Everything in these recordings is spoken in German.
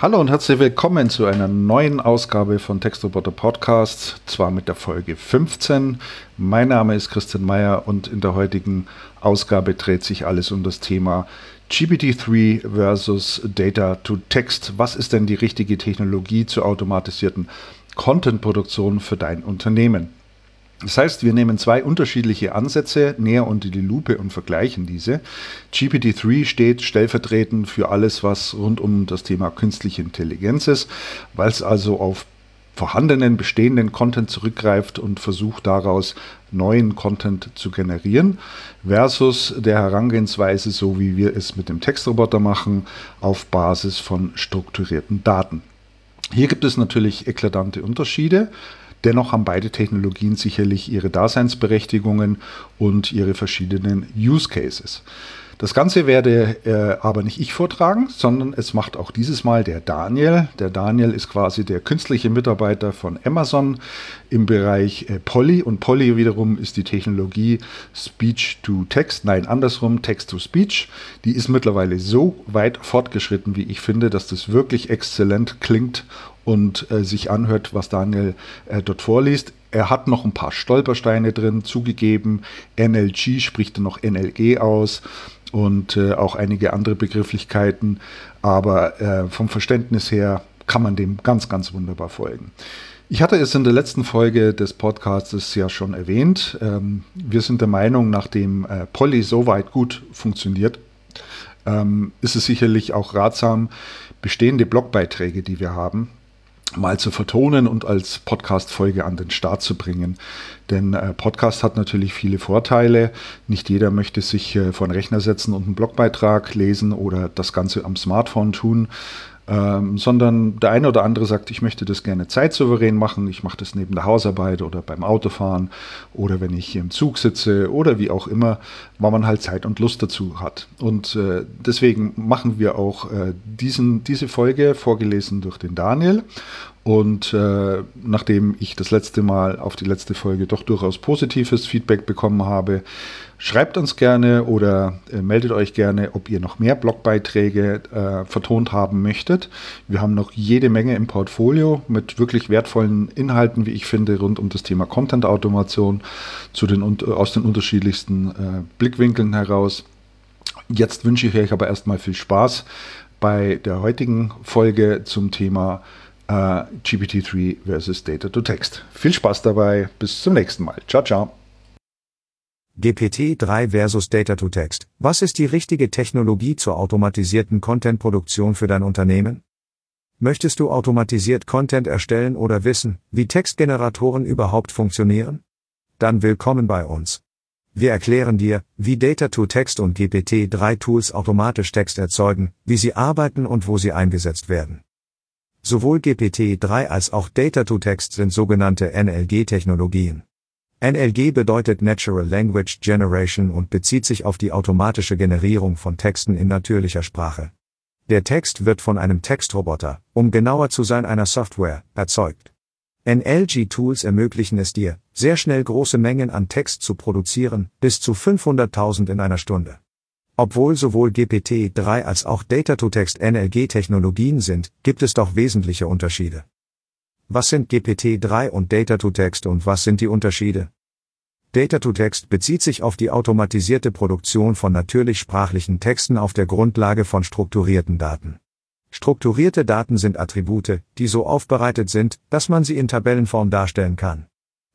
Hallo und herzlich willkommen zu einer neuen Ausgabe von Textroboter Podcasts, zwar mit der Folge 15. Mein Name ist Christian Meyer und in der heutigen Ausgabe dreht sich alles um das Thema GPT-3 versus Data to Text. Was ist denn die richtige Technologie zur automatisierten Content-Produktion für dein Unternehmen? Das heißt, wir nehmen zwei unterschiedliche Ansätze näher unter die Lupe und vergleichen diese. GPT-3 steht stellvertretend für alles, was rund um das Thema künstliche Intelligenz ist, weil es also auf vorhandenen, bestehenden Content zurückgreift und versucht daraus neuen Content zu generieren, versus der Herangehensweise, so wie wir es mit dem Textroboter machen, auf Basis von strukturierten Daten. Hier gibt es natürlich eklatante Unterschiede. Dennoch haben beide Technologien sicherlich ihre Daseinsberechtigungen und ihre verschiedenen Use Cases. Das Ganze werde äh, aber nicht ich vortragen, sondern es macht auch dieses Mal der Daniel. Der Daniel ist quasi der künstliche Mitarbeiter von Amazon im Bereich äh, Polly und Polly wiederum ist die Technologie Speech to Text, nein andersrum Text to Speech. Die ist mittlerweile so weit fortgeschritten, wie ich finde, dass das wirklich exzellent klingt und äh, sich anhört, was Daniel äh, dort vorliest. Er hat noch ein paar Stolpersteine drin, zugegeben. NLG spricht noch NLG aus und äh, auch einige andere Begrifflichkeiten. Aber äh, vom Verständnis her kann man dem ganz, ganz wunderbar folgen. Ich hatte es in der letzten Folge des Podcasts ja schon erwähnt. Ähm, wir sind der Meinung, nachdem äh, Polly soweit gut funktioniert, ähm, ist es sicherlich auch ratsam, bestehende Blogbeiträge, die wir haben, mal zu vertonen und als Podcast-Folge an den Start zu bringen. Denn äh, Podcast hat natürlich viele Vorteile. Nicht jeder möchte sich äh, vor den Rechner setzen und einen Blogbeitrag lesen oder das Ganze am Smartphone tun ähm, sondern der eine oder andere sagt, ich möchte das gerne zeitsouverän machen, ich mache das neben der Hausarbeit oder beim Autofahren oder wenn ich im Zug sitze oder wie auch immer, weil man halt Zeit und Lust dazu hat. Und äh, deswegen machen wir auch äh, diesen, diese Folge vorgelesen durch den Daniel und äh, nachdem ich das letzte Mal auf die letzte Folge doch durchaus positives Feedback bekommen habe, schreibt uns gerne oder äh, meldet euch gerne, ob ihr noch mehr Blogbeiträge äh, vertont haben möchtet. Wir haben noch jede Menge im Portfolio mit wirklich wertvollen Inhalten, wie ich finde, rund um das Thema Content-Automation zu den, aus den unterschiedlichsten äh, Blickwinkeln heraus. Jetzt wünsche ich euch aber erstmal viel Spaß bei der heutigen Folge zum Thema äh, GPT-3 versus Data to Text. Viel Spaß dabei, bis zum nächsten Mal. Ciao, ciao. GPT-3 versus Data to Text. Was ist die richtige Technologie zur automatisierten Content-Produktion für dein Unternehmen? Möchtest du automatisiert Content erstellen oder wissen, wie Textgeneratoren überhaupt funktionieren? Dann willkommen bei uns. Wir erklären dir, wie Data to Text und GPT-3 Tools automatisch Text erzeugen, wie sie arbeiten und wo sie eingesetzt werden. Sowohl GPT-3 als auch Data-to-Text sind sogenannte NLG-Technologien. NLG bedeutet Natural Language Generation und bezieht sich auf die automatische Generierung von Texten in natürlicher Sprache. Der Text wird von einem Textroboter, um genauer zu sein einer Software, erzeugt. NLG-Tools ermöglichen es dir, sehr schnell große Mengen an Text zu produzieren, bis zu 500.000 in einer Stunde. Obwohl sowohl GPT-3 als auch Data-to-Text NLG-Technologien sind, gibt es doch wesentliche Unterschiede. Was sind GPT-3 und Data-to-Text und was sind die Unterschiede? Data-to-Text bezieht sich auf die automatisierte Produktion von natürlich sprachlichen Texten auf der Grundlage von strukturierten Daten. Strukturierte Daten sind Attribute, die so aufbereitet sind, dass man sie in Tabellenform darstellen kann.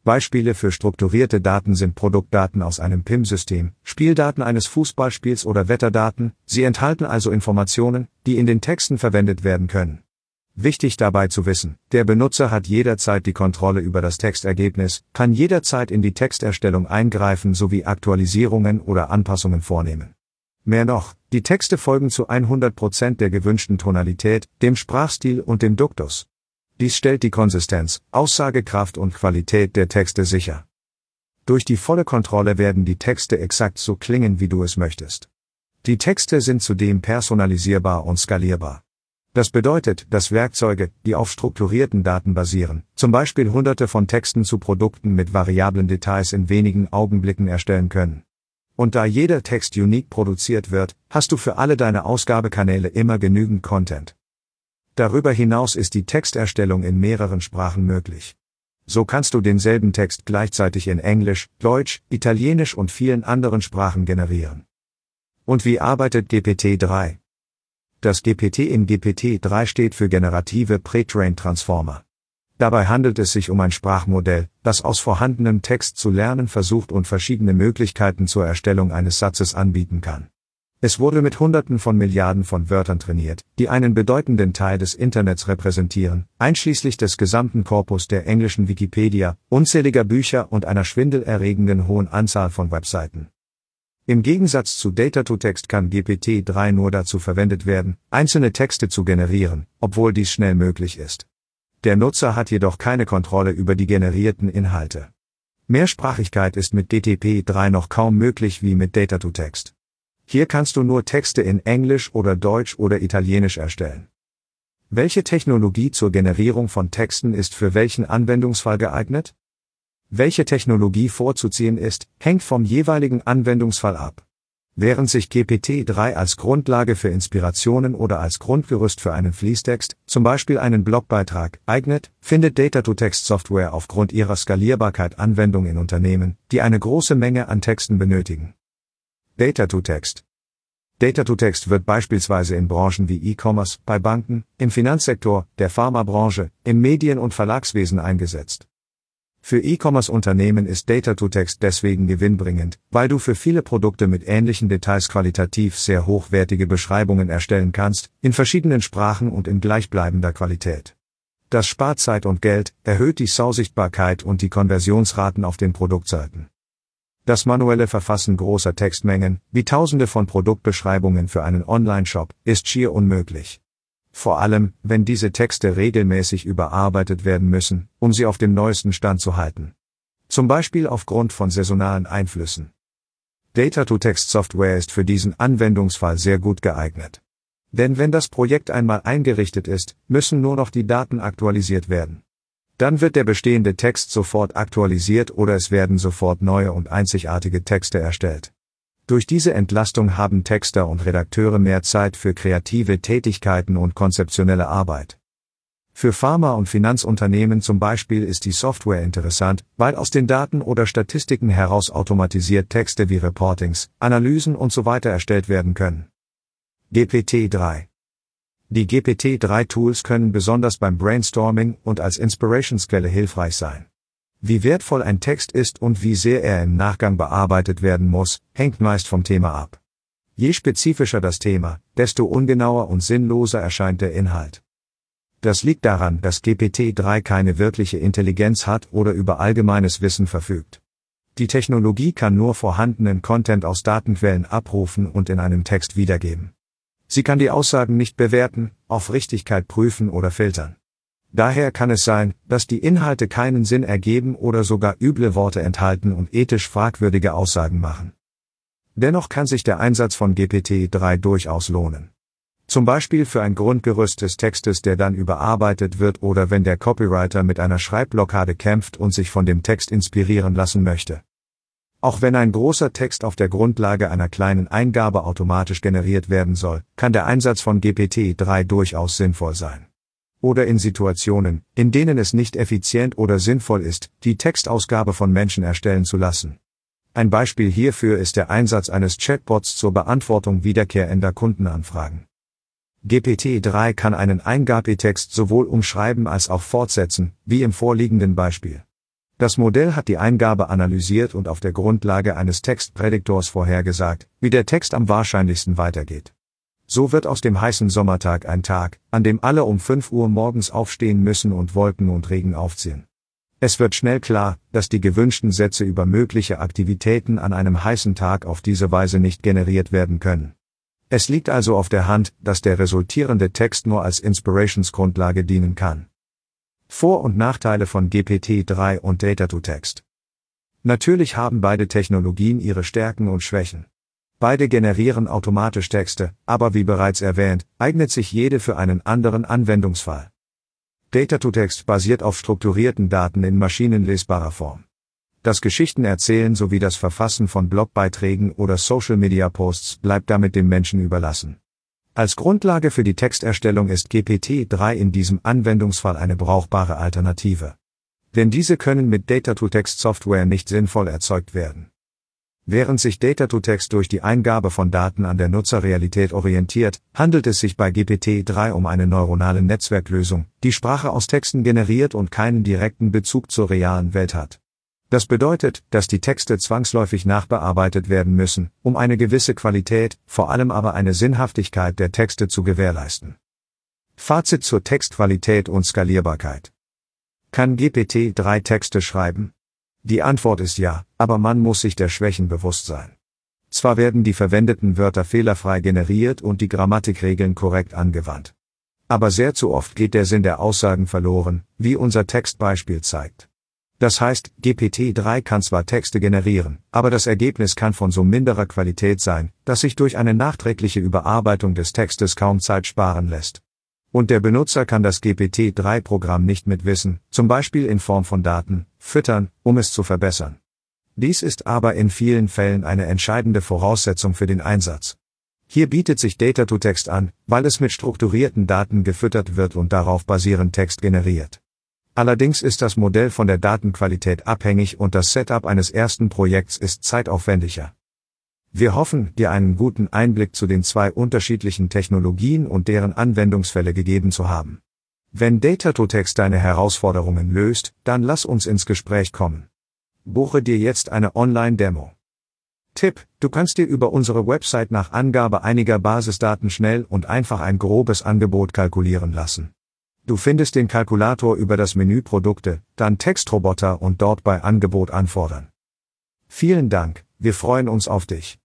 Beispiele für strukturierte Daten sind Produktdaten aus einem PIM-System, Spieldaten eines Fußballspiels oder Wetterdaten, sie enthalten also Informationen, die in den Texten verwendet werden können. Wichtig dabei zu wissen, der Benutzer hat jederzeit die Kontrolle über das Textergebnis, kann jederzeit in die Texterstellung eingreifen sowie Aktualisierungen oder Anpassungen vornehmen. Mehr noch, die Texte folgen zu 100% der gewünschten Tonalität, dem Sprachstil und dem Duktus. Dies stellt die Konsistenz, Aussagekraft und Qualität der Texte sicher. Durch die volle Kontrolle werden die Texte exakt so klingen, wie du es möchtest. Die Texte sind zudem personalisierbar und skalierbar. Das bedeutet, dass Werkzeuge, die auf strukturierten Daten basieren, zum Beispiel hunderte von Texten zu Produkten mit variablen Details in wenigen Augenblicken erstellen können. Und da jeder Text unique produziert wird, hast du für alle deine Ausgabekanäle immer genügend Content. Darüber hinaus ist die Texterstellung in mehreren Sprachen möglich. So kannst du denselben Text gleichzeitig in Englisch, Deutsch, Italienisch und vielen anderen Sprachen generieren. Und wie arbeitet GPT-3? Das GPT in GPT-3 steht für generative Pre-Trained Transformer. Dabei handelt es sich um ein Sprachmodell, das aus vorhandenem Text zu lernen versucht und verschiedene Möglichkeiten zur Erstellung eines Satzes anbieten kann. Es wurde mit Hunderten von Milliarden von Wörtern trainiert, die einen bedeutenden Teil des Internets repräsentieren, einschließlich des gesamten Korpus der englischen Wikipedia, unzähliger Bücher und einer schwindelerregenden hohen Anzahl von Webseiten. Im Gegensatz zu Data-to-Text kann GPT-3 nur dazu verwendet werden, einzelne Texte zu generieren, obwohl dies schnell möglich ist. Der Nutzer hat jedoch keine Kontrolle über die generierten Inhalte. Mehrsprachigkeit ist mit DTP3 noch kaum möglich wie mit Data-to-Text. Hier kannst du nur Texte in Englisch oder Deutsch oder Italienisch erstellen. Welche Technologie zur Generierung von Texten ist für welchen Anwendungsfall geeignet? Welche Technologie vorzuziehen ist, hängt vom jeweiligen Anwendungsfall ab. Während sich GPT-3 als Grundlage für Inspirationen oder als Grundgerüst für einen Fließtext, zum Beispiel einen Blogbeitrag, eignet, findet Data-to-Text-Software aufgrund ihrer Skalierbarkeit Anwendung in Unternehmen, die eine große Menge an Texten benötigen. Data-to-Text. Data-to-Text wird beispielsweise in Branchen wie E-Commerce, bei Banken, im Finanzsektor, der Pharmabranche, im Medien- und Verlagswesen eingesetzt. Für E-Commerce-Unternehmen ist Data-to-Text deswegen gewinnbringend, weil du für viele Produkte mit ähnlichen Details qualitativ sehr hochwertige Beschreibungen erstellen kannst, in verschiedenen Sprachen und in gleichbleibender Qualität. Das spart Zeit und Geld, erhöht die Sausichtbarkeit und die Konversionsraten auf den Produktseiten. Das manuelle Verfassen großer Textmengen, wie Tausende von Produktbeschreibungen für einen Online-Shop, ist schier unmöglich. Vor allem, wenn diese Texte regelmäßig überarbeitet werden müssen, um sie auf dem neuesten Stand zu halten. Zum Beispiel aufgrund von saisonalen Einflüssen. Data-to-Text-Software ist für diesen Anwendungsfall sehr gut geeignet. Denn wenn das Projekt einmal eingerichtet ist, müssen nur noch die Daten aktualisiert werden. Dann wird der bestehende Text sofort aktualisiert oder es werden sofort neue und einzigartige Texte erstellt. Durch diese Entlastung haben Texter und Redakteure mehr Zeit für kreative Tätigkeiten und konzeptionelle Arbeit. Für Pharma- und Finanzunternehmen zum Beispiel ist die Software interessant, weil aus den Daten oder Statistiken heraus automatisiert Texte wie Reportings, Analysen und so erstellt werden können. GPT-3 die GPT-3-Tools können besonders beim Brainstorming und als Inspirationsquelle hilfreich sein. Wie wertvoll ein Text ist und wie sehr er im Nachgang bearbeitet werden muss, hängt meist vom Thema ab. Je spezifischer das Thema, desto ungenauer und sinnloser erscheint der Inhalt. Das liegt daran, dass GPT-3 keine wirkliche Intelligenz hat oder über allgemeines Wissen verfügt. Die Technologie kann nur vorhandenen Content aus Datenquellen abrufen und in einem Text wiedergeben. Sie kann die Aussagen nicht bewerten, auf Richtigkeit prüfen oder filtern. Daher kann es sein, dass die Inhalte keinen Sinn ergeben oder sogar üble Worte enthalten und ethisch fragwürdige Aussagen machen. Dennoch kann sich der Einsatz von GPT-3 durchaus lohnen. Zum Beispiel für ein Grundgerüst des Textes, der dann überarbeitet wird oder wenn der Copywriter mit einer Schreibblockade kämpft und sich von dem Text inspirieren lassen möchte. Auch wenn ein großer Text auf der Grundlage einer kleinen Eingabe automatisch generiert werden soll, kann der Einsatz von GPT-3 durchaus sinnvoll sein. Oder in Situationen, in denen es nicht effizient oder sinnvoll ist, die Textausgabe von Menschen erstellen zu lassen. Ein Beispiel hierfür ist der Einsatz eines Chatbots zur Beantwortung wiederkehrender Kundenanfragen. GPT-3 kann einen Eingabetext sowohl umschreiben als auch fortsetzen, wie im vorliegenden Beispiel. Das Modell hat die Eingabe analysiert und auf der Grundlage eines Textprädiktors vorhergesagt, wie der Text am wahrscheinlichsten weitergeht. So wird aus dem heißen Sommertag ein Tag, an dem alle um 5 Uhr morgens aufstehen müssen und Wolken und Regen aufziehen. Es wird schnell klar, dass die gewünschten Sätze über mögliche Aktivitäten an einem heißen Tag auf diese Weise nicht generiert werden können. Es liegt also auf der Hand, dass der resultierende Text nur als Inspirationsgrundlage dienen kann. Vor- und Nachteile von GPT-3 und Data-to-Text. Natürlich haben beide Technologien ihre Stärken und Schwächen. Beide generieren automatisch Texte, aber wie bereits erwähnt, eignet sich jede für einen anderen Anwendungsfall. Data-to-Text basiert auf strukturierten Daten in maschinenlesbarer Form. Das Geschichtenerzählen sowie das Verfassen von Blogbeiträgen oder Social-Media-Posts bleibt damit dem Menschen überlassen. Als Grundlage für die Texterstellung ist GPT-3 in diesem Anwendungsfall eine brauchbare Alternative. Denn diese können mit Data-to-Text-Software nicht sinnvoll erzeugt werden. Während sich Data-to-Text durch die Eingabe von Daten an der Nutzerrealität orientiert, handelt es sich bei GPT-3 um eine neuronale Netzwerklösung, die Sprache aus Texten generiert und keinen direkten Bezug zur realen Welt hat. Das bedeutet, dass die Texte zwangsläufig nachbearbeitet werden müssen, um eine gewisse Qualität, vor allem aber eine Sinnhaftigkeit der Texte zu gewährleisten. Fazit zur Textqualität und Skalierbarkeit. Kann GPT-3 Texte schreiben? Die Antwort ist ja, aber man muss sich der Schwächen bewusst sein. Zwar werden die verwendeten Wörter fehlerfrei generiert und die Grammatikregeln korrekt angewandt. Aber sehr zu oft geht der Sinn der Aussagen verloren, wie unser Textbeispiel zeigt. Das heißt, GPT-3 kann zwar Texte generieren, aber das Ergebnis kann von so minderer Qualität sein, dass sich durch eine nachträgliche Überarbeitung des Textes kaum Zeit sparen lässt. Und der Benutzer kann das GPT-3-Programm nicht mit Wissen, zum Beispiel in Form von Daten, füttern, um es zu verbessern. Dies ist aber in vielen Fällen eine entscheidende Voraussetzung für den Einsatz. Hier bietet sich Data-to-Text an, weil es mit strukturierten Daten gefüttert wird und darauf basierend Text generiert. Allerdings ist das Modell von der Datenqualität abhängig und das Setup eines ersten Projekts ist zeitaufwendiger. Wir hoffen, dir einen guten Einblick zu den zwei unterschiedlichen Technologien und deren Anwendungsfälle gegeben zu haben. Wenn Data-to-Text deine Herausforderungen löst, dann lass uns ins Gespräch kommen. Buche dir jetzt eine Online-Demo. Tipp, du kannst dir über unsere Website nach Angabe einiger Basisdaten schnell und einfach ein grobes Angebot kalkulieren lassen. Du findest den Kalkulator über das Menü Produkte, dann Textroboter und dort bei Angebot anfordern. Vielen Dank, wir freuen uns auf dich.